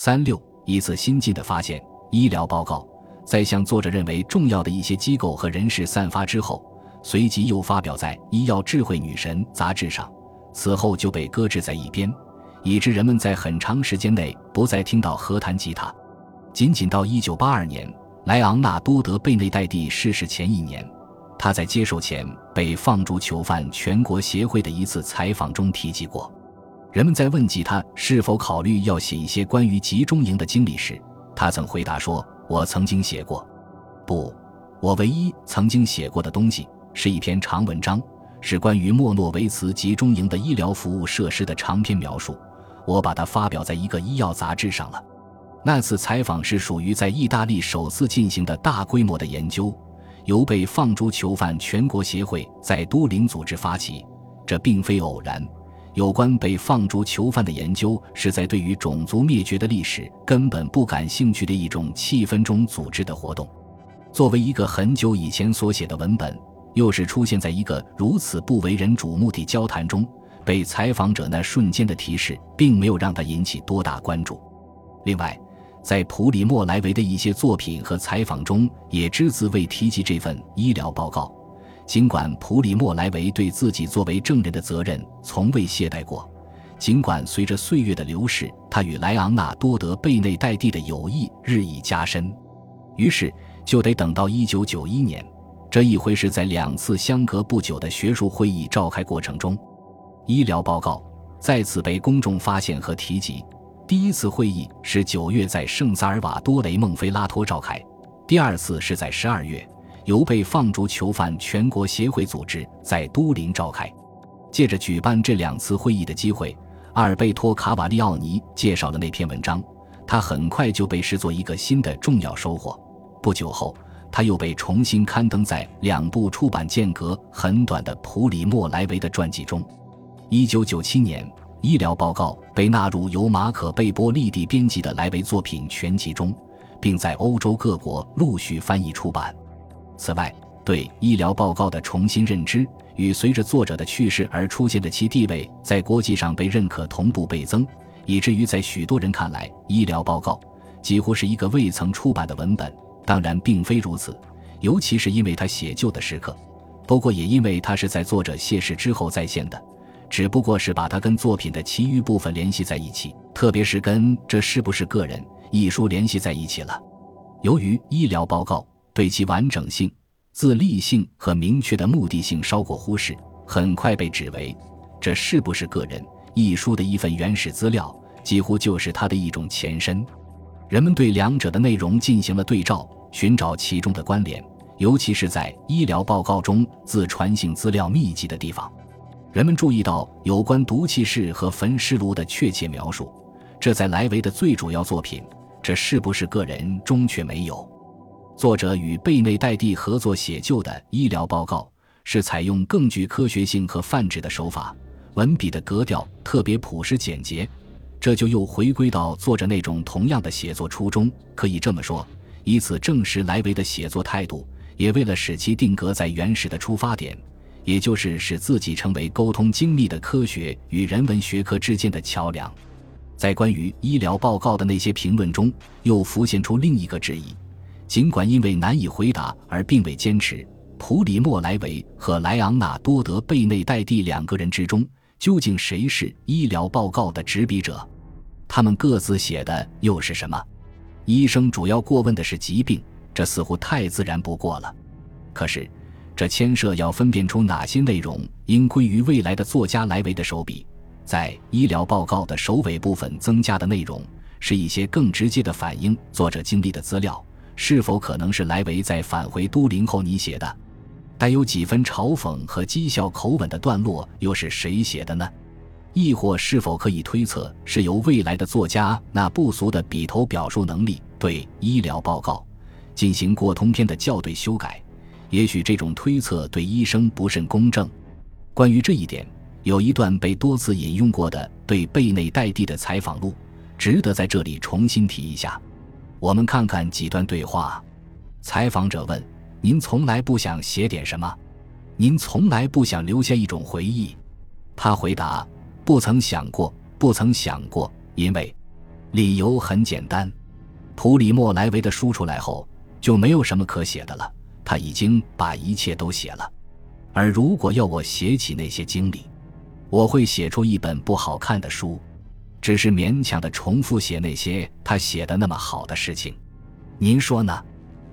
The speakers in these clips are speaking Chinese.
三六一次新进的发现：医疗报告在向作者认为重要的一些机构和人士散发之后，随即又发表在《医药智慧女神》杂志上，此后就被搁置在一边，以致人们在很长时间内不再听到何弹吉他。仅仅到一九八二年，莱昂纳多德·贝内代蒂逝世前一年，他在接受前被放逐囚犯全国协会的一次采访中提及过。人们在问及他是否考虑要写一些关于集中营的经历时，他曾回答说：“我曾经写过，不，我唯一曾经写过的东西是一篇长文章，是关于莫诺维茨集中营的医疗服务设施的长篇描述。我把它发表在一个医药杂志上了。那次采访是属于在意大利首次进行的大规模的研究，由被放逐囚犯全国协会在都灵组织发起，这并非偶然。”有关被放逐囚犯的研究，是在对于种族灭绝的历史根本不感兴趣的一种气氛中组织的活动。作为一个很久以前所写的文本，又是出现在一个如此不为人瞩目的交谈中，被采访者那瞬间的提示，并没有让他引起多大关注。另外，在普里莫莱维的一些作品和采访中，也只字未提及这份医疗报告。尽管普里莫莱维对自己作为证人的责任从未懈怠过，尽管随着岁月的流逝，他与莱昂纳多德·贝内代蒂的友谊日益加深，于是就得等到1991年，这一回是在两次相隔不久的学术会议召开过程中，医疗报告再次被公众发现和提及。第一次会议是9月在圣萨尔瓦多雷孟菲拉托召开，第二次是在12月。由被放逐囚犯全国协会组织在都灵召开，借着举办这两次会议的机会，阿尔贝托·卡瓦利奥尼介绍了那篇文章，他很快就被视作一个新的重要收获。不久后，他又被重新刊登在两部出版间隔很短的普里莫莱维的传记中。一九九七年，医疗报告被纳入由马可·贝波利蒂编辑的莱维作品全集中，并在欧洲各国陆续翻译出版。此外，对医疗报告的重新认知与随着作者的去世而出现的其地位在国际上被认可同步倍增，以至于在许多人看来，医疗报告几乎是一个未曾出版的文本。当然，并非如此，尤其是因为他写就的时刻。不过，也因为他是在作者谢世之后再现的，只不过是把他跟作品的其余部分联系在一起，特别是跟《这是不是个人》一书联系在一起了。由于医疗报告。对其完整性、自立性和明确的目的性稍过忽视，很快被指为这是不是个人一书的一份原始资料，几乎就是它的一种前身。人们对两者的内容进行了对照，寻找其中的关联，尤其是在医疗报告中自传性资料密集的地方，人们注意到有关毒气室和焚尸炉的确切描述，这在莱维的最主要作品《这是不是个人》中却没有。作者与贝内代蒂合作写就的医疗报告是采用更具科学性和泛指的手法，文笔的格调特别朴实简洁，这就又回归到作者那种同样的写作初衷。可以这么说，以此证实莱维的写作态度，也为了使其定格在原始的出发点，也就是使自己成为沟通精密的科学与人文学科之间的桥梁。在关于医疗报告的那些评论中，又浮现出另一个质疑。尽管因为难以回答而并未坚持，普里莫莱维和莱昂纳多德·贝内代蒂两个人之中，究竟谁是医疗报告的执笔者？他们各自写的又是什么？医生主要过问的是疾病，这似乎太自然不过了。可是，这牵涉要分辨出哪些内容应归于未来的作家莱维的手笔。在医疗报告的首尾部分增加的内容，是一些更直接的反映作者经历的资料。是否可能是莱维在返回都灵后你写的？带有几分嘲讽和讥笑口吻的段落又是谁写的呢？亦或是否可以推测是由未来的作家那不俗的笔头表述能力对医疗报告进行过通篇的校对修改？也许这种推测对医生不甚公正。关于这一点，有一段被多次引用过的对贝内代蒂的采访录，值得在这里重新提一下。我们看看几段对话。采访者问：“您从来不想写点什么？您从来不想留下一种回忆？”他回答：“不曾想过，不曾想过，因为理由很简单，普里莫莱维的书出来后就没有什么可写的了，他已经把一切都写了。而如果要我写起那些经历，我会写出一本不好看的书，只是勉强的重复写那些他写的那么好的事情。您说呢？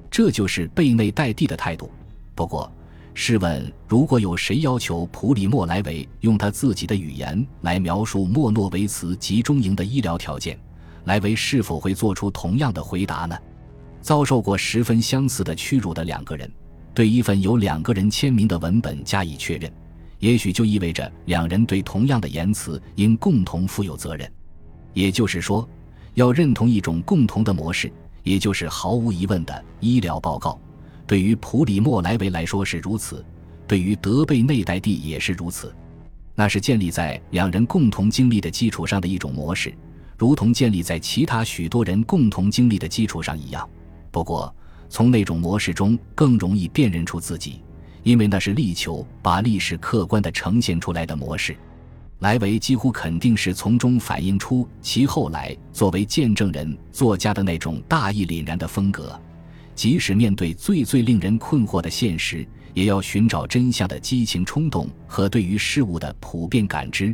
这就是贝内代蒂的态度。不过，试问，如果有谁要求普里莫莱维用他自己的语言来描述莫诺维茨集中营的医疗条件，莱维是否会做出同样的回答呢？遭受过十分相似的屈辱的两个人，对一份由两个人签名的文本加以确认，也许就意味着两人对同样的言辞应共同负有责任。也就是说，要认同一种共同的模式，也就是毫无疑问的医疗报告。对于普里莫莱维来说是如此，对于德贝内代蒂也是如此。那是建立在两人共同经历的基础上的一种模式，如同建立在其他许多人共同经历的基础上一样。不过，从那种模式中更容易辨认出自己，因为那是力求把历史客观地呈现出来的模式。莱维几乎肯定是从中反映出其后来作为见证人作家的那种大义凛然的风格。即使面对最最令人困惑的现实，也要寻找真相的激情冲动和对于事物的普遍感知。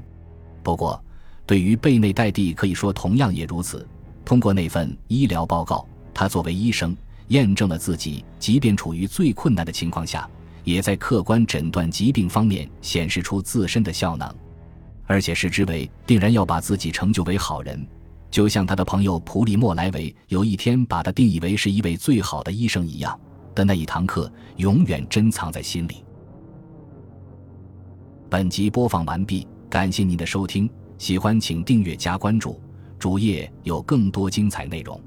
不过，对于贝内代蒂可以说同样也如此。通过那份医疗报告，他作为医生验证了自己，即便处于最困难的情况下，也在客观诊断疾病方面显示出自身的效能，而且视之为定然要把自己成就为好人。就像他的朋友普里莫莱维有一天把他定义为是一位最好的医生一样的那一堂课，永远珍藏在心里。本集播放完毕，感谢您的收听，喜欢请订阅加关注，主页有更多精彩内容。